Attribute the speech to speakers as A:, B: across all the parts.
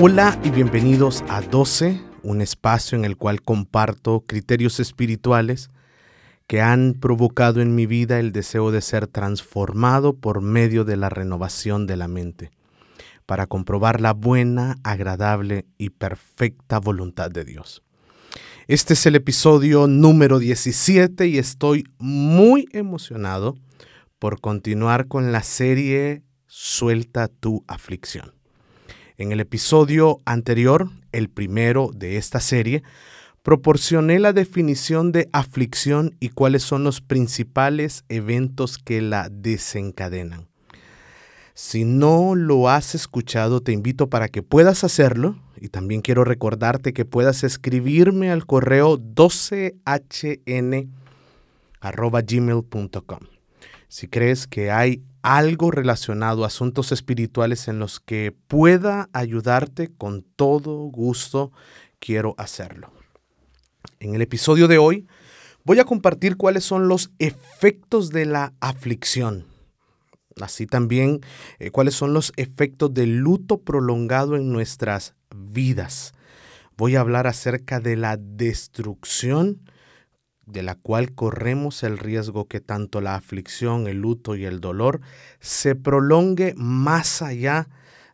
A: Hola y bienvenidos a 12, un espacio en el cual comparto criterios espirituales que han provocado en mi vida el deseo de ser transformado por medio de la renovación de la mente, para comprobar la buena, agradable y perfecta voluntad de Dios. Este es el episodio número 17 y estoy muy emocionado por continuar con la serie Suelta tu aflicción. En el episodio anterior, el primero de esta serie, proporcioné la definición de aflicción y cuáles son los principales eventos que la desencadenan. Si no lo has escuchado, te invito para que puedas hacerlo y también quiero recordarte que puedas escribirme al correo 12hn.gmail.com. Si crees que hay algo relacionado a asuntos espirituales en los que pueda ayudarte, con todo gusto quiero hacerlo. En el episodio de hoy voy a compartir cuáles son los efectos de la aflicción. Así también eh, cuáles son los efectos del luto prolongado en nuestras vidas. Voy a hablar acerca de la destrucción de la cual corremos el riesgo que tanto la aflicción, el luto y el dolor se prolongue más allá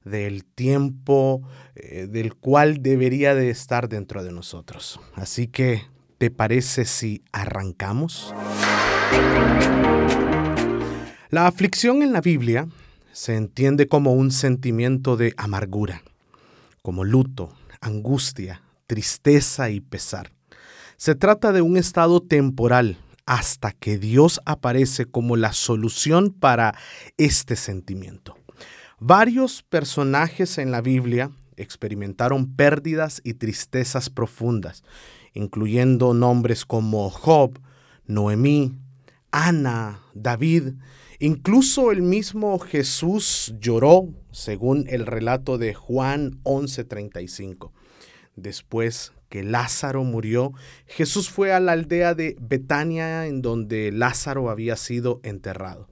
A: del tiempo eh, del cual debería de estar dentro de nosotros. Así que, ¿te parece si arrancamos? La aflicción en la Biblia se entiende como un sentimiento de amargura, como luto, angustia, tristeza y pesar. Se trata de un estado temporal hasta que Dios aparece como la solución para este sentimiento. Varios personajes en la Biblia experimentaron pérdidas y tristezas profundas, incluyendo nombres como Job, Noemí, Ana, David, incluso el mismo Jesús lloró, según el relato de Juan 11:35. Después que Lázaro murió, Jesús fue a la aldea de Betania en donde Lázaro había sido enterrado.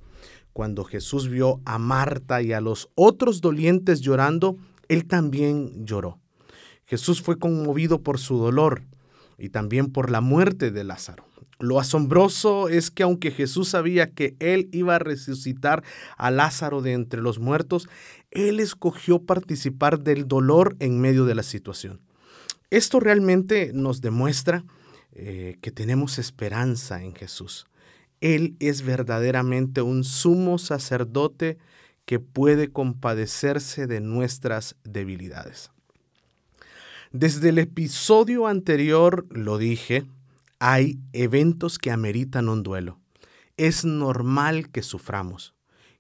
A: Cuando Jesús vio a Marta y a los otros dolientes llorando, él también lloró. Jesús fue conmovido por su dolor y también por la muerte de Lázaro. Lo asombroso es que aunque Jesús sabía que él iba a resucitar a Lázaro de entre los muertos, él escogió participar del dolor en medio de la situación. Esto realmente nos demuestra eh, que tenemos esperanza en Jesús. Él es verdaderamente un sumo sacerdote que puede compadecerse de nuestras debilidades. Desde el episodio anterior lo dije, hay eventos que ameritan un duelo. Es normal que suframos,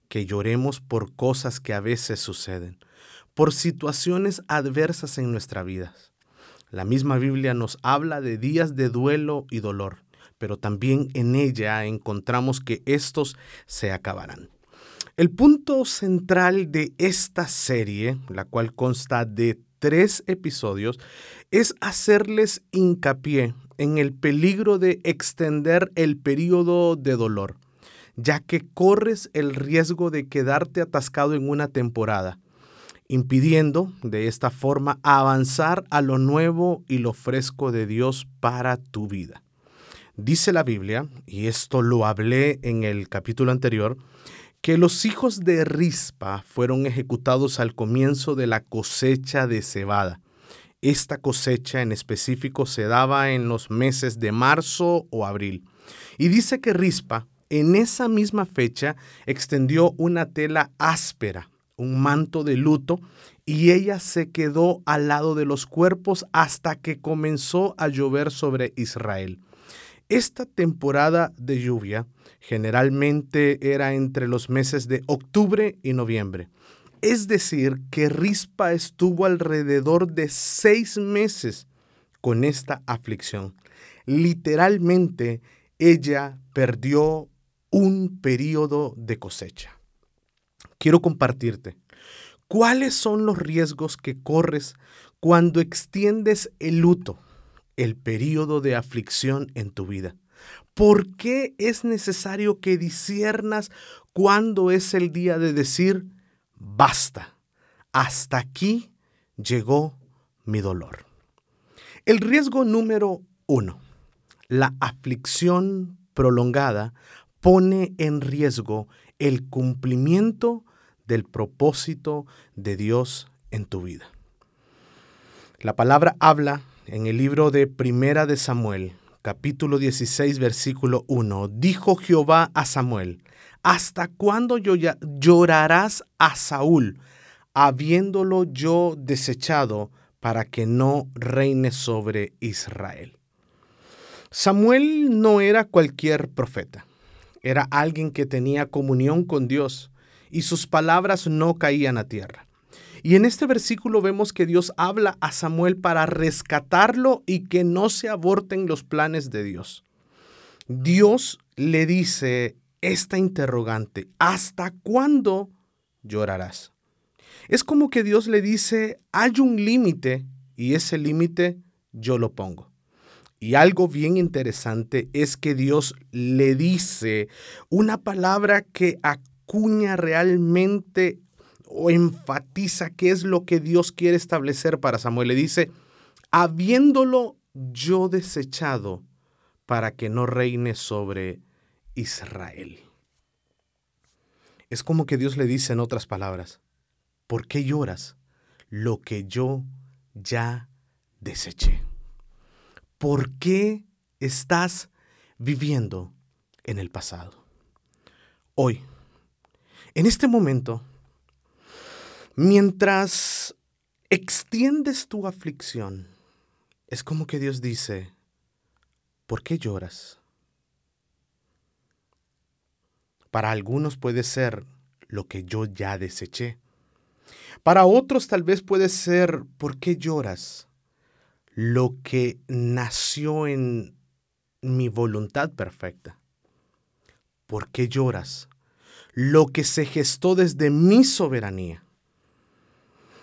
A: que lloremos por cosas que a veces suceden, por situaciones adversas en nuestra vida. La misma Biblia nos habla de días de duelo y dolor, pero también en ella encontramos que estos se acabarán. El punto central de esta serie, la cual consta de tres episodios, es hacerles hincapié en el peligro de extender el periodo de dolor, ya que corres el riesgo de quedarte atascado en una temporada impidiendo de esta forma avanzar a lo nuevo y lo fresco de Dios para tu vida. Dice la Biblia, y esto lo hablé en el capítulo anterior, que los hijos de Rispa fueron ejecutados al comienzo de la cosecha de cebada. Esta cosecha en específico se daba en los meses de marzo o abril. Y dice que Rispa en esa misma fecha extendió una tela áspera un manto de luto, y ella se quedó al lado de los cuerpos hasta que comenzó a llover sobre Israel. Esta temporada de lluvia generalmente era entre los meses de octubre y noviembre. Es decir, que Rispa estuvo alrededor de seis meses con esta aflicción. Literalmente, ella perdió un periodo de cosecha. Quiero compartirte cuáles son los riesgos que corres cuando extiendes el luto, el periodo de aflicción en tu vida. ¿Por qué es necesario que disiernas cuándo es el día de decir, basta, hasta aquí llegó mi dolor? El riesgo número uno, la aflicción prolongada pone en riesgo el cumplimiento del propósito de Dios en tu vida. La palabra habla en el libro de Primera de Samuel, capítulo 16, versículo 1. Dijo Jehová a Samuel, ¿hasta cuándo llorarás a Saúl, habiéndolo yo desechado para que no reine sobre Israel? Samuel no era cualquier profeta era alguien que tenía comunión con Dios y sus palabras no caían a tierra. Y en este versículo vemos que Dios habla a Samuel para rescatarlo y que no se aborten los planes de Dios. Dios le dice esta interrogante, ¿hasta cuándo llorarás? Es como que Dios le dice, hay un límite y ese límite yo lo pongo. Y algo bien interesante es que Dios le dice una palabra que acuña realmente o enfatiza qué es lo que Dios quiere establecer para Samuel. Le dice, habiéndolo yo desechado para que no reine sobre Israel. Es como que Dios le dice en otras palabras, ¿por qué lloras lo que yo ya deseché? ¿Por qué estás viviendo en el pasado? Hoy, en este momento, mientras extiendes tu aflicción, es como que Dios dice, ¿por qué lloras? Para algunos puede ser lo que yo ya deseché. Para otros tal vez puede ser, ¿por qué lloras? lo que nació en mi voluntad perfecta. ¿Por qué lloras? Lo que se gestó desde mi soberanía.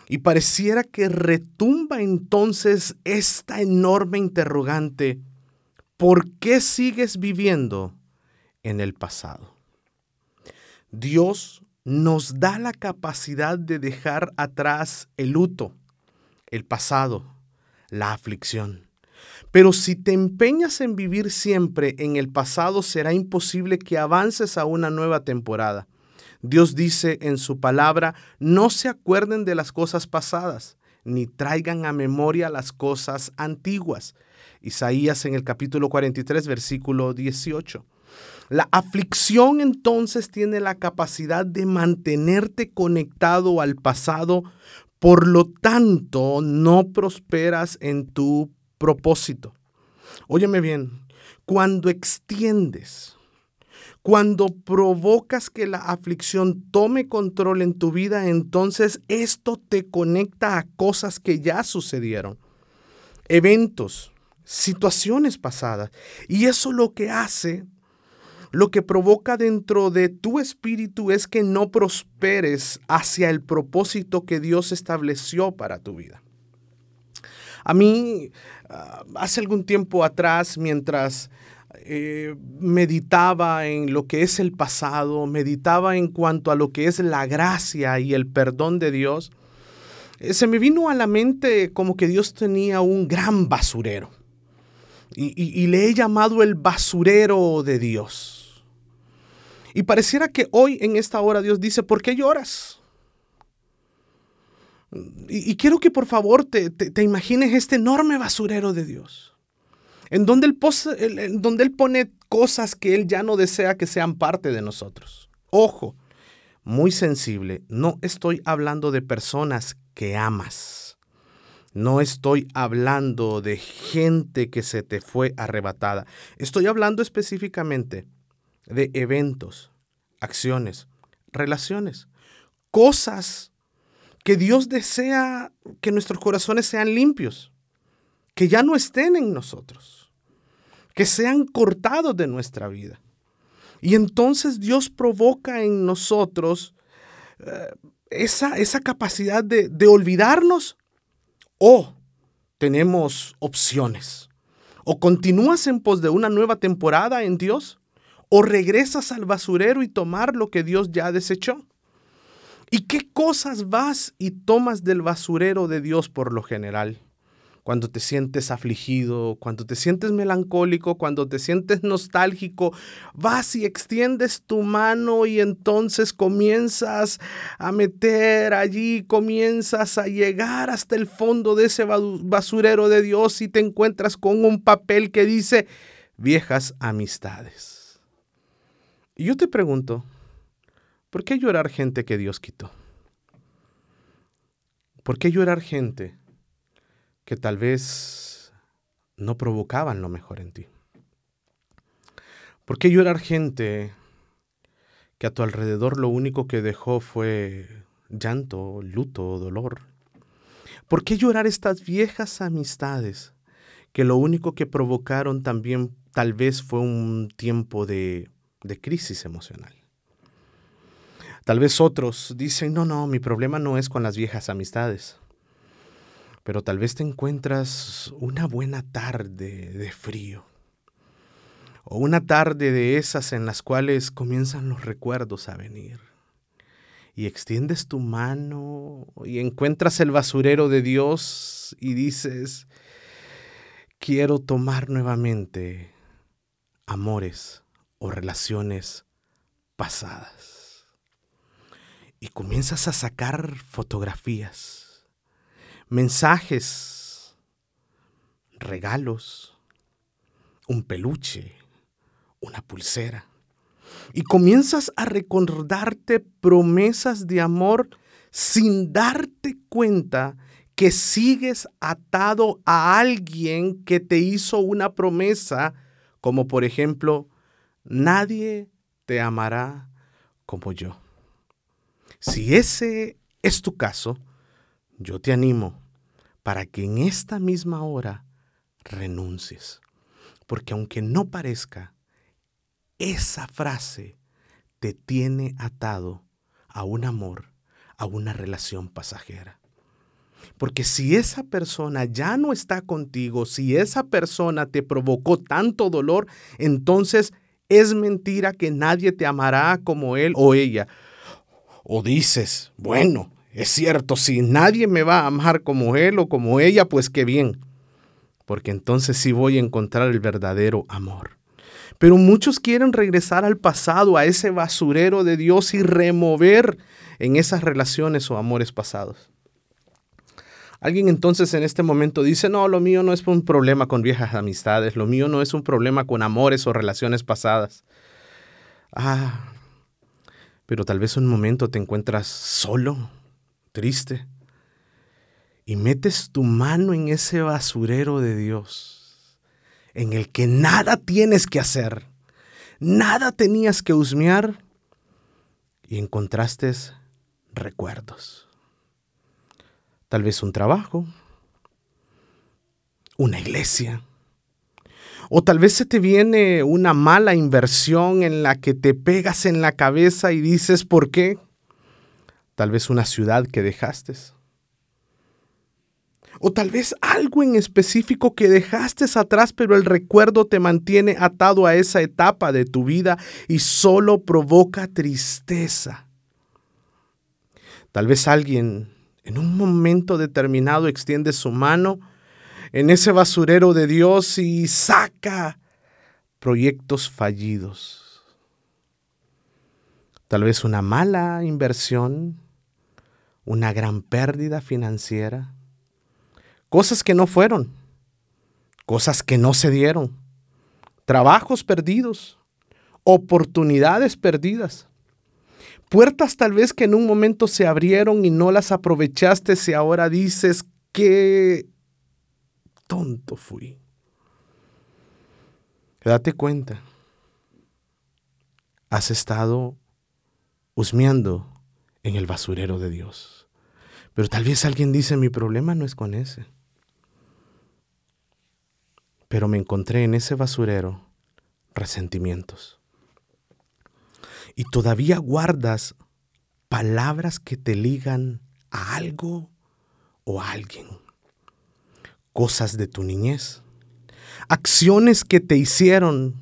A: Y pareciera que retumba entonces esta enorme interrogante, ¿por qué sigues viviendo en el pasado? Dios nos da la capacidad de dejar atrás el luto, el pasado, la aflicción. Pero si te empeñas en vivir siempre en el pasado, será imposible que avances a una nueva temporada. Dios dice en su palabra, no se acuerden de las cosas pasadas, ni traigan a memoria las cosas antiguas. Isaías en el capítulo 43, versículo 18. La aflicción entonces tiene la capacidad de mantenerte conectado al pasado por lo tanto, no prosperas en tu propósito. Óyeme bien, cuando extiendes, cuando provocas que la aflicción tome control en tu vida, entonces esto te conecta a cosas que ya sucedieron, eventos, situaciones pasadas. Y eso lo que hace lo que provoca dentro de tu espíritu es que no prosperes hacia el propósito que Dios estableció para tu vida. A mí, ah, hace algún tiempo atrás, mientras eh, meditaba en lo que es el pasado, meditaba en cuanto a lo que es la gracia y el perdón de Dios, eh, se me vino a la mente como que Dios tenía un gran basurero. y le he llamado el basurero de Dios. Y pareciera que hoy en esta hora Dios dice, ¿por qué lloras? Y, quiero que por favor te, imagines este enorme basurero de Dios, en donde él, en donde él pone cosas que Él ya no desea que sean parte de nosotros. Ojo, muy sensible, no estoy hablando de personas que amas. No estoy hablando de gente que se te fue arrebatada. Estoy hablando específicamente de eventos, acciones, relaciones, cosas que Dios desea que nuestros corazones sean limpios, que ya no estén en nosotros, que sean cortados de nuestra vida. Y entonces Dios provoca en nosotros eh, esa, esa, capacidad de, de olvidarnos o tenemos opciones. O continúas en pos de una nueva temporada en Dios o regresas al basurero y tomar lo que Dios ya desechó. ¿Y qué cosas vas y tomas del basurero de Dios por lo general? Cuando te sientes afligido, cuando te sientes melancólico, cuando te sientes nostálgico, vas y extiendes tu mano y entonces comienzas a meter allí, comienzas a llegar hasta el fondo de ese basurero de Dios y te encuentras con un papel que dice viejas amistades. Y yo te pregunto, ¿Por qué llorar gente que Dios quitó? ¿Por qué llorar gente que tal vez no provocaban lo mejor en ti? ¿Por qué llorar gente que a tu alrededor lo único que dejó fue llanto, luto, dolor? ¿Por qué llorar estas viejas amistades que lo único que provocaron también tal vez fue un tiempo de, de crisis emocional? Tal vez otros dicen, no, no, mi problema no es con las viejas amistades. Pero tal vez te encuentras una buena tarde de frío. O una tarde de esas en las cuales comienzan los recuerdos a venir. Y extiendes tu mano y encuentras el basurero de Dios y dices, quiero tomar nuevamente amores o relaciones pasadas y comienzas a sacar fotografías, mensajes, regalos, un peluche, una pulsera. Y comienzas a recordarte promesas de amor sin darte cuenta que sigues atado a alguien que te hizo una promesa, como por ejemplo, nadie te amará como yo. Si ese es tu caso, yo te animo para que en esta misma hora renuncies. Porque aunque no parezca, esa frase te tiene atado a un amor, a una relación pasajera. Porque si esa persona ya no está contigo, si esa persona te provocó tanto dolor, entonces es mentira que nadie te amará como él o ella. O dices, bueno, es cierto, si nadie me va a amar como él o como ella, pues qué bien, porque entonces sí voy a encontrar el verdadero amor. Pero muchos quieren regresar al pasado, a ese basurero de Dios y remover en esas relaciones o amores pasados. Alguien entonces en este momento dice, no, lo mío no es un problema con viejas amistades, lo mío no es un problema con amores o relaciones pasadas. Ah, pero tal vez un momento te encuentras solo, triste, y metes tu mano en ese basurero de Dios, en el que nada tienes que hacer, nada tenías que husmear, y encontraste recuerdos. Tal vez un trabajo, una iglesia, o tal vez se te viene una mala inversión en la que te pegas en la cabeza y dices, ¿por qué? Tal vez una ciudad que dejaste. O tal vez algo en específico que dejaste atrás, pero el recuerdo te mantiene atado a esa etapa de tu vida y solo provoca tristeza. Tal vez alguien en un momento determinado extiende su mano en ese basurero de Dios y saca proyectos fallidos. Tal vez una mala inversión, una gran pérdida financiera, cosas que no fueron, cosas que no se dieron, trabajos perdidos, oportunidades perdidas. Puertas tal vez que en un momento se abrieron y no las aprovechaste y ahora dices que tonto fui. Date cuenta, has estado husmeando en el basurero de Dios. Pero tal vez alguien dice, mi problema no es con ese. Pero me encontré en ese basurero resentimientos. Y todavía guardas palabras que te ligan a algo o a alguien. Cosas de tu niñez. Acciones que te hicieron.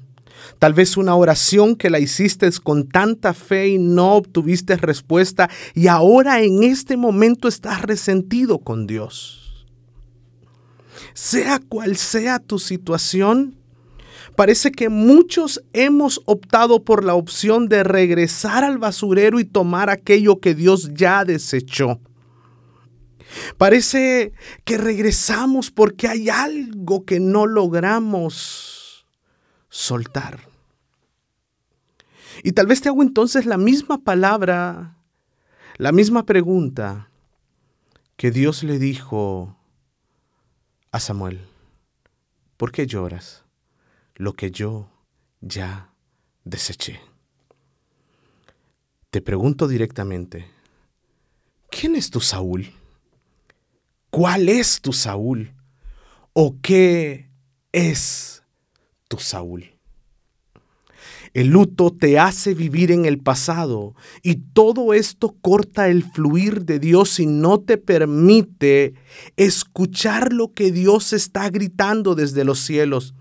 A: Tal vez una oración que la hiciste con tanta fe y no obtuviste respuesta y ahora en este momento estás resentido con Dios. Sea cual sea tu situación, Parece que muchos hemos optado por la opción de regresar al basurero y tomar aquello que Dios ya desechó. Parece que regresamos porque hay algo que no logramos soltar. Y tal vez te hago entonces la misma palabra, la misma pregunta que Dios le dijo a Samuel. ¿Por qué lloras? lo que yo ya deseché. Te pregunto directamente, ¿quién es tu Saúl? ¿Cuál es tu Saúl? ¿O qué es tu Saúl? El luto te hace vivir en el pasado y todo esto corta el fluir de Dios y no te permite escuchar lo que Dios está gritando desde los cielos.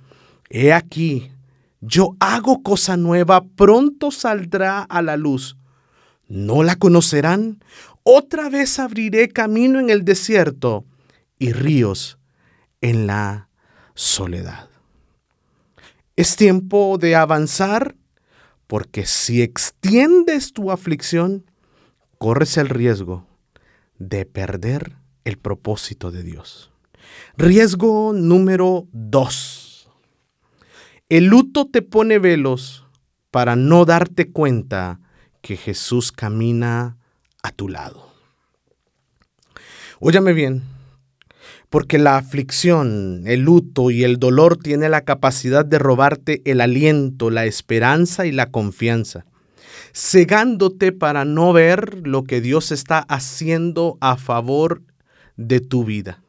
A: He aquí, yo hago cosa nueva, pronto saldrá a la luz. ¿No la conocerán? Otra vez abriré camino en el desierto y ríos en la soledad. Es tiempo de avanzar porque si extiendes tu aflicción, corres el riesgo de perder el propósito de Dios. Riesgo número dos el luto te pone velos para no darte cuenta que Jesús camina a tu lado. Óyame bien, porque la aflicción, el luto y el dolor tiene la capacidad de robarte el aliento, la esperanza y la confianza, cegándote para no ver lo que Dios está haciendo a favor de tu vida.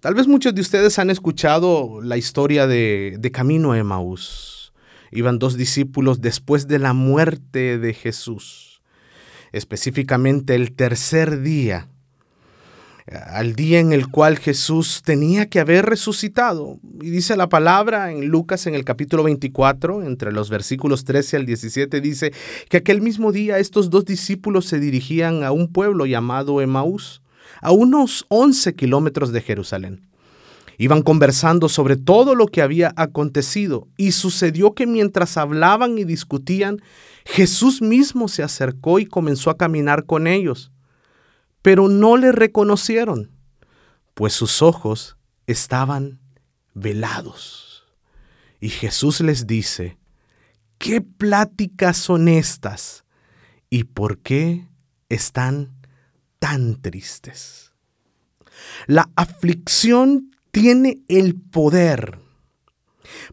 A: Tal vez muchos de ustedes han escuchado la historia de, Camino a Emaús. Iban dos discípulos después de la muerte de Jesús, específicamente el tercer día, al día en el cual Jesús tenía que haber resucitado. Y dice la palabra en Lucas en el capítulo 24, entre los versículos 13 al 17, dice que aquel mismo día estos dos discípulos se dirigían a un pueblo llamado Emaús a unos 11 kilómetros de Jerusalén. Iban conversando sobre todo lo que había acontecido y sucedió que mientras hablaban y discutían, Jesús mismo se acercó y comenzó a caminar con ellos. Pero no le reconocieron, pues sus ojos estaban velados. Y Jesús les dice, ¿qué pláticas son estas? ¿Y por qué están tan tristes. La aflicción tiene el poder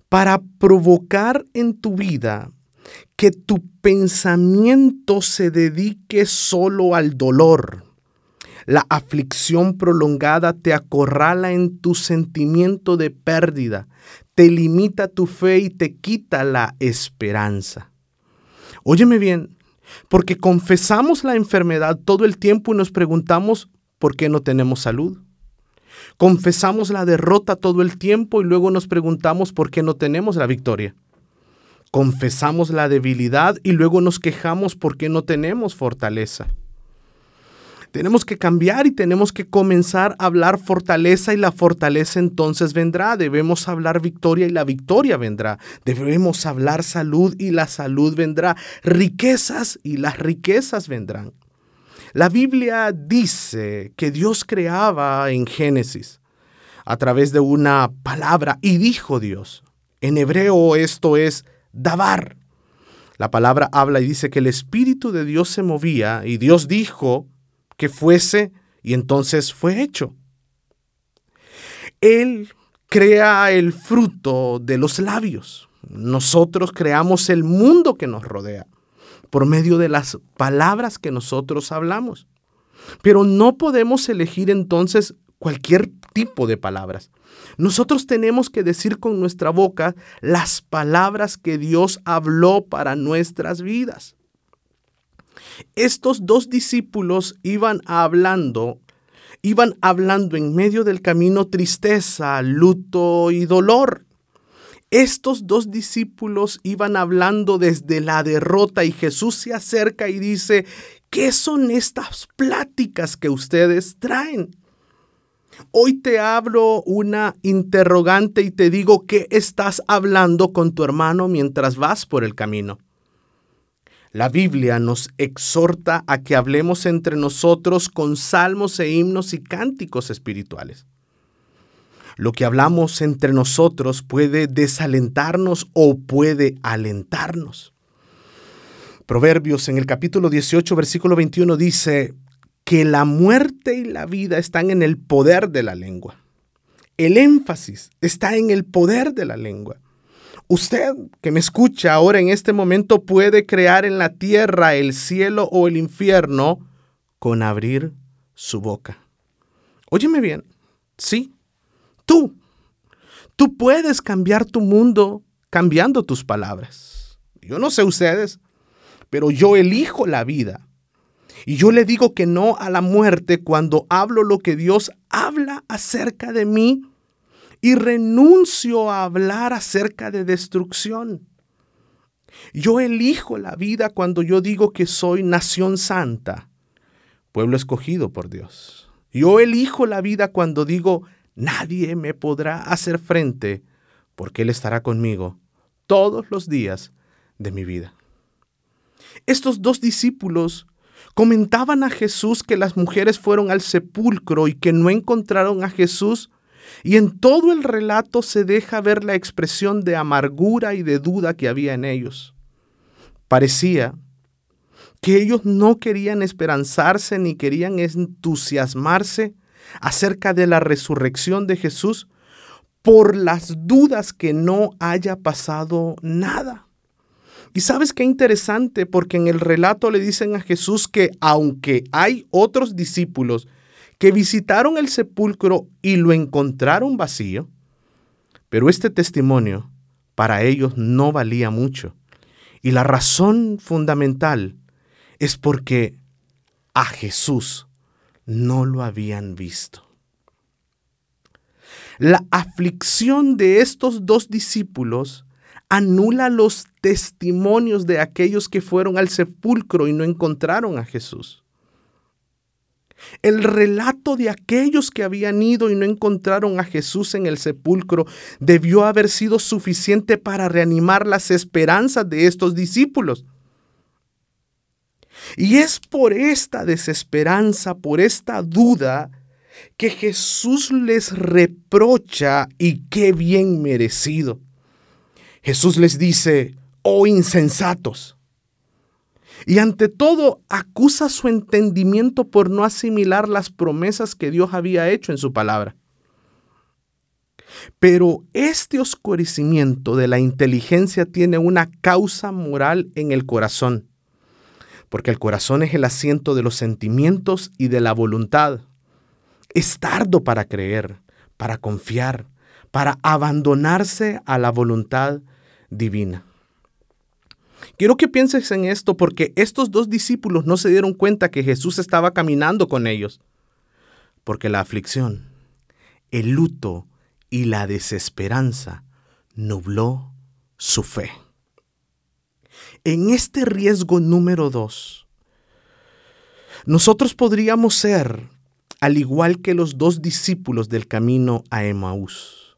A: para provocar en tu vida que tu pensamiento se dedique solo al dolor. La aflicción prolongada te acorrala en tu sentimiento de pérdida, te limita tu fe y te quita la esperanza. Óyeme bien, porque confesamos la enfermedad todo el tiempo y nos preguntamos por qué no tenemos salud. Confesamos la derrota todo el tiempo y luego nos preguntamos por qué no tenemos la victoria. Confesamos la debilidad y luego nos quejamos por qué no tenemos fortaleza. Tenemos que cambiar y tenemos que comenzar a hablar fortaleza y la fortaleza entonces vendrá. Debemos hablar victoria y la victoria vendrá. Debemos hablar salud y la salud vendrá. Riquezas y las riquezas vendrán. La Biblia dice que Dios creaba en Génesis a través de una palabra y dijo Dios. En hebreo esto es dabar. La palabra habla y dice que el Espíritu de Dios se movía y Dios dijo, que fuese y entonces fue hecho. Él crea el fruto de los labios. Nosotros creamos el mundo que nos rodea por medio de las palabras que nosotros hablamos. Pero no podemos elegir entonces cualquier tipo de palabras. Nosotros tenemos que decir con nuestra boca las palabras que Dios habló para nuestras vidas. Estos dos discípulos iban hablando, iban hablando en medio del camino tristeza, luto y dolor. Estos dos discípulos iban hablando desde la derrota y Jesús se acerca y dice, ¿qué son estas pláticas que ustedes traen? Hoy te hablo una interrogante y te digo ¿qué estás hablando con tu hermano mientras vas por el camino. La Biblia nos exhorta a que hablemos entre nosotros con salmos e himnos y cánticos espirituales. Lo que hablamos entre nosotros puede desalentarnos o puede alentarnos. Proverbios en el capítulo 18, versículo 21 dice que la muerte y la vida están en el poder de la lengua. El énfasis está en el poder de la lengua. Usted que me escucha ahora en este momento puede crear en la tierra el cielo o el infierno con abrir su boca. Óyeme bien, sí, Tú, tú puedes cambiar tu mundo cambiando tus palabras. Yo no sé ustedes, pero yo elijo la vida. Y yo le digo que no a la muerte cuando hablo lo que Dios habla acerca de mí y renuncio a hablar acerca de destrucción. Yo elijo la vida cuando yo digo que soy nación santa, pueblo escogido por Dios. Yo elijo la vida cuando digo nadie me podrá hacer frente, porque Él estará conmigo todos los días de mi vida. Estos dos discípulos comentaban a Jesús que las mujeres fueron al sepulcro y que no encontraron a Jesús, y en todo el relato se deja ver la expresión de amargura y de duda que había en ellos. Parecía que ellos no querían esperanzarse ni querían entusiasmarse acerca de la resurrección de Jesús por las dudas que no haya pasado nada. Y sabes qué interesante, porque en el relato le dicen a Jesús que aunque hay otros discípulos que visitaron el sepulcro y lo encontraron vacío, pero este testimonio para ellos no valía mucho. Y la razón fundamental es porque a Jesús no lo habían visto. La aflicción de estos dos discípulos anula los testimonios de aquellos que fueron al sepulcro y no encontraron a Jesús. El relato de aquellos que habían ido y no encontraron a Jesús en el sepulcro debió haber sido suficiente para reanimar las esperanzas de estos discípulos. Y es por esta desesperanza, por esta duda, que Jesús les reprocha y qué bien merecido. Jesús les dice, oh insensatos. Y ante todo acusa su entendimiento por no asimilar las promesas que Dios había hecho en su palabra. Pero este oscurecimiento de la inteligencia tiene una causa moral en el corazón porque el corazón es el asiento de los sentimientos y de la voluntad. Es tardo para creer, para confiar, para abandonarse a la voluntad divina. Quiero que pienses en esto porque estos dos discípulos no se dieron cuenta que Jesús estaba caminando con ellos, porque la aflicción, el luto y la desesperanza nubló su fe. En este riesgo número dos, nosotros podríamos ser al igual que los dos discípulos del camino a Emaús.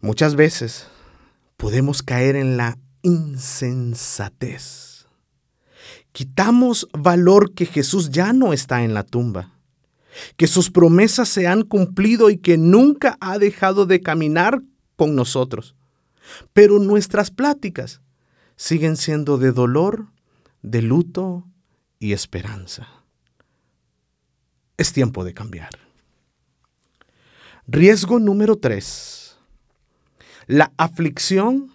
A: Muchas veces podemos caer en la insensatez. Quitamos valor que Jesús ya no está en la tumba, que sus promesas se han cumplido y que nunca ha dejado de caminar con nosotros. Pero nuestras pláticas siguen siendo de dolor, de luto y esperanza. Es tiempo de cambiar. Riesgo número tres. La aflicción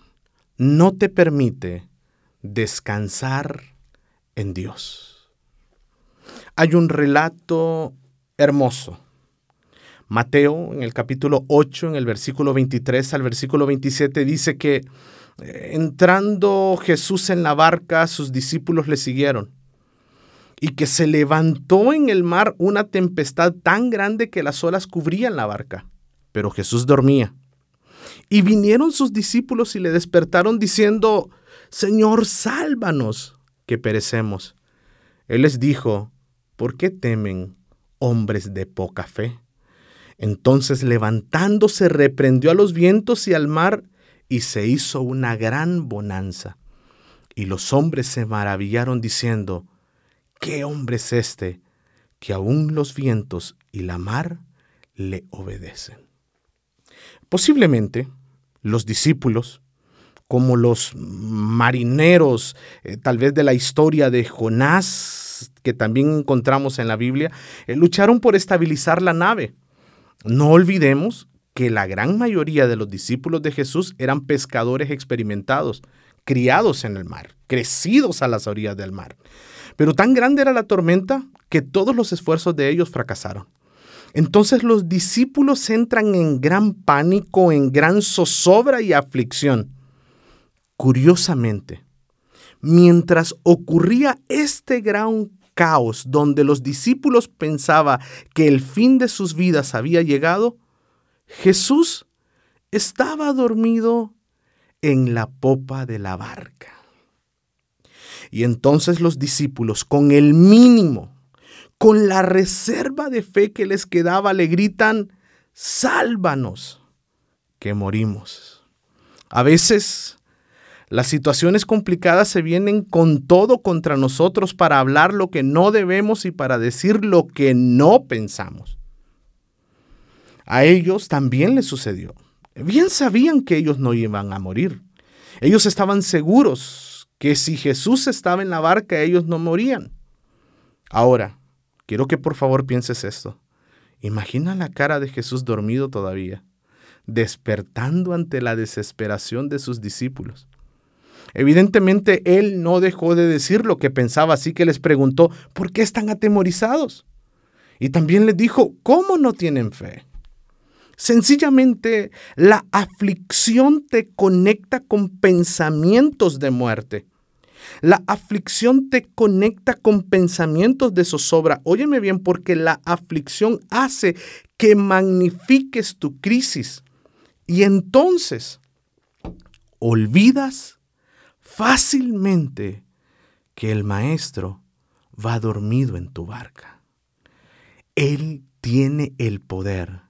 A: no te permite descansar en Dios. hay un relato hermoso. Mateo, en el capítulo 8, en el versículo 23 al versículo 27, dice que eh, entrando Jesús en la barca, sus discípulos le siguieron y que se levantó en el mar una tempestad tan grande que las olas cubrían la barca, pero Jesús dormía. Y vinieron sus discípulos y le despertaron diciendo, Señor, sálvanos, que perecemos. Él les dijo, ¿por qué temen, hombres de poca fe? Entonces levantándose reprendió a los vientos y al mar, y se hizo una gran bonanza. Y los hombres se maravillaron diciendo, ¿qué hombre es este que aún los vientos y la mar le obedecen? Posiblemente los discípulos, como los marineros, eh, tal vez de la historia de Jonás, que también encontramos en la Biblia, eh, lucharon por estabilizar la nave. No olvidemos que la gran mayoría de los discípulos de Jesús eran pescadores experimentados, criados en el mar, crecidos a las orillas del mar. Pero tan grande era la tormenta que todos los esfuerzos de ellos fracasaron. Entonces los discípulos entran en gran pánico, en gran zozobra y aflicción. Curiosamente, mientras ocurría este gran caos donde los discípulos pensaban que el fin de sus vidas había llegado, Jesús estaba dormido en la popa de la barca. Y entonces los discípulos, con el mínimo, con la reserva de fe que les quedaba, le gritan, sálvanos, que morimos. A veces las situaciones complicadas se vienen con todo contra nosotros para hablar lo que no debemos y para decir lo que no pensamos. A ellos también les sucedió. Bien sabían que ellos no iban a morir. Ellos estaban seguros que si Jesús estaba en la barca, ellos no morían. Ahora, quiero que por favor pienses esto. Imagina la cara de Jesús dormido todavía, despertando ante la desesperación de sus discípulos. Evidentemente, él no dejó de decir lo que pensaba, así que les preguntó, ¿por qué están atemorizados? Y también les dijo, ¿cómo no tienen fe? Sencillamente, la aflicción te conecta con pensamientos de muerte. La aflicción te conecta con pensamientos de zozobra. Óyeme bien, porque la aflicción hace que magnifiques tu crisis. Y entonces olvidas fácilmente que el maestro va dormido en tu barca. Él tiene el poder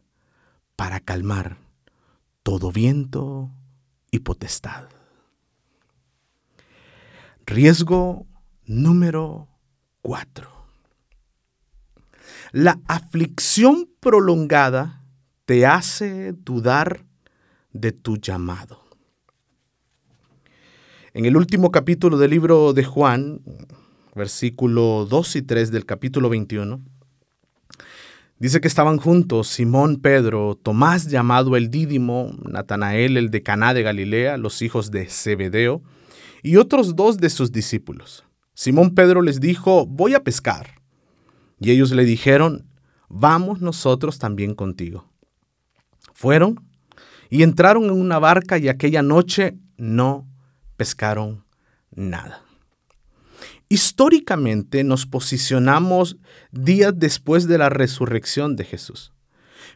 A: para calmar todo viento y potestad. Riesgo número cuatro. La aflicción prolongada te hace dudar de tu llamado. En el último capítulo del libro de Juan, versículo 2 y 3 del capítulo 21, Dice que estaban juntos Simón Pedro, Tomás llamado el Dídimo, Natanael el de Caná de Galilea, los hijos de Zebedeo, y otros dos de sus discípulos. Simón Pedro les dijo, voy a pescar. Y ellos le dijeron, vamos nosotros también contigo. Fueron y entraron en una barca y aquella noche no pescaron nada. Históricamente nos posicionamos días después de la resurrección de Jesús.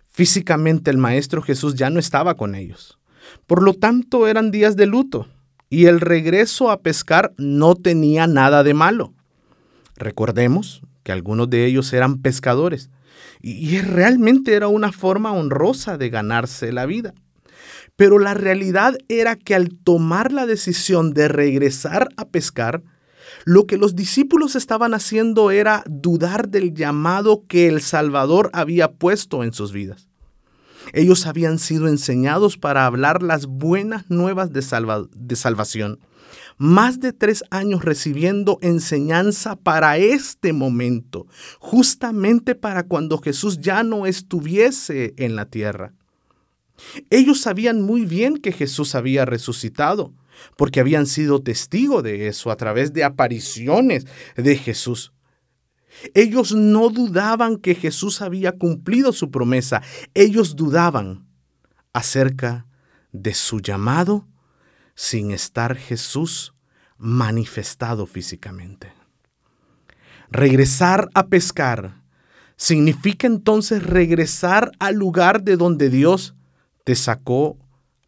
A: Físicamente el Maestro Jesús ya no estaba con ellos. Por lo tanto eran días de luto y el regreso a pescar no tenía nada de malo. Recordemos que algunos de ellos eran pescadores y realmente era una forma honrosa de ganarse la vida. Pero la realidad era que al tomar la decisión de regresar a pescar, lo que los discípulos estaban haciendo era dudar del llamado que el Salvador había puesto en sus vidas. Ellos habían sido enseñados para hablar las buenas nuevas de, salvación. Más de tres años recibiendo enseñanza para este momento, justamente para cuando Jesús ya no estuviese en la tierra. Ellos sabían muy bien que Jesús había resucitado, porque habían sido testigo de eso a través de apariciones de Jesús. Ellos no dudaban que Jesús había cumplido su promesa. Ellos dudaban acerca de su llamado sin estar Jesús manifestado físicamente. Regresar a pescar significa entonces regresar al lugar de donde Dios te sacó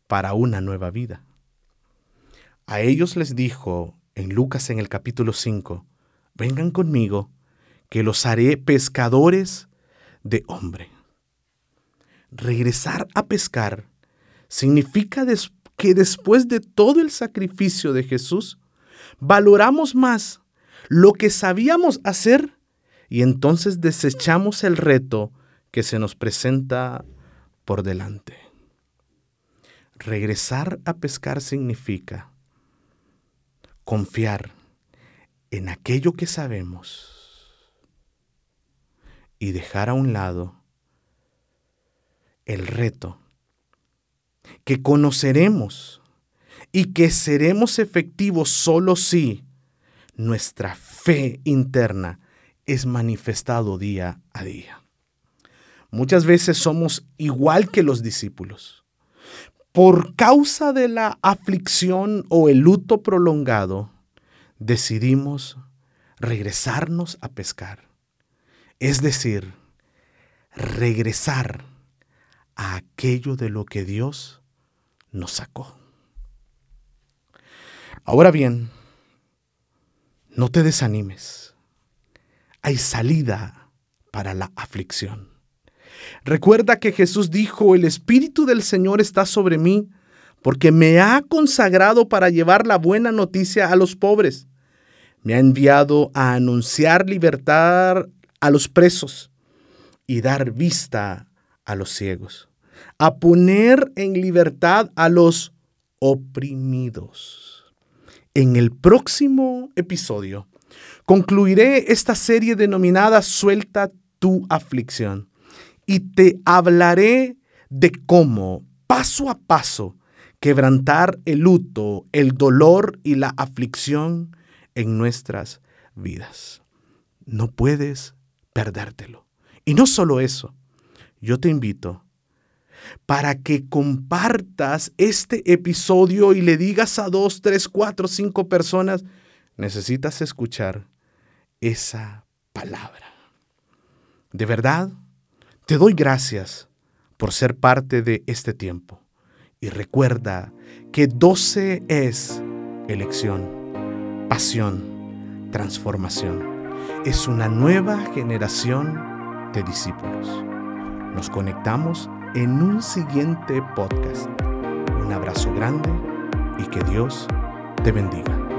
A: para una nueva vida. A ellos les dijo en Lucas en el capítulo 5, vengan conmigo, que los haré pescadores de hombre. Regresar a pescar significa que después de todo el sacrificio de Jesús, valoramos más lo que sabíamos hacer y entonces desechamos el reto que se nos presenta por delante. Regresar a pescar significa confiar en aquello que sabemos y dejar a un lado el reto que conoceremos y que seremos efectivos solo si nuestra fe interna es manifestado día a día. Muchas veces somos igual que los discípulos. Por causa de la aflicción o el luto prolongado, decidimos regresarnos a pescar. Es decir, regresar a aquello de lo que Dios nos sacó. Ahora bien, no te desanimes. Hay salida para la aflicción. Recuerda que Jesús dijo, el Espíritu del Señor está sobre mí porque me ha consagrado para llevar la buena noticia a los pobres. Me ha enviado a anunciar libertad a los presos y dar vista a los ciegos, a poner en libertad a los oprimidos. En el próximo episodio concluiré esta serie denominada Suelta tu aflicción y te hablaré de cómo, paso a paso, quebrantar el luto, el dolor y la aflicción en nuestras vidas. No puedes perdértelo. Y no solo eso, yo te invito para que compartas este episodio y le digas a dos, tres, cuatro, cinco personas, necesitas escuchar esa palabra. De verdad, te doy gracias por ser parte de este tiempo. Y recuerda que 12 es elección, pasión, transformación. Es una nueva generación de discípulos. Nos conectamos en un siguiente podcast. Un abrazo grande y que Dios te bendiga.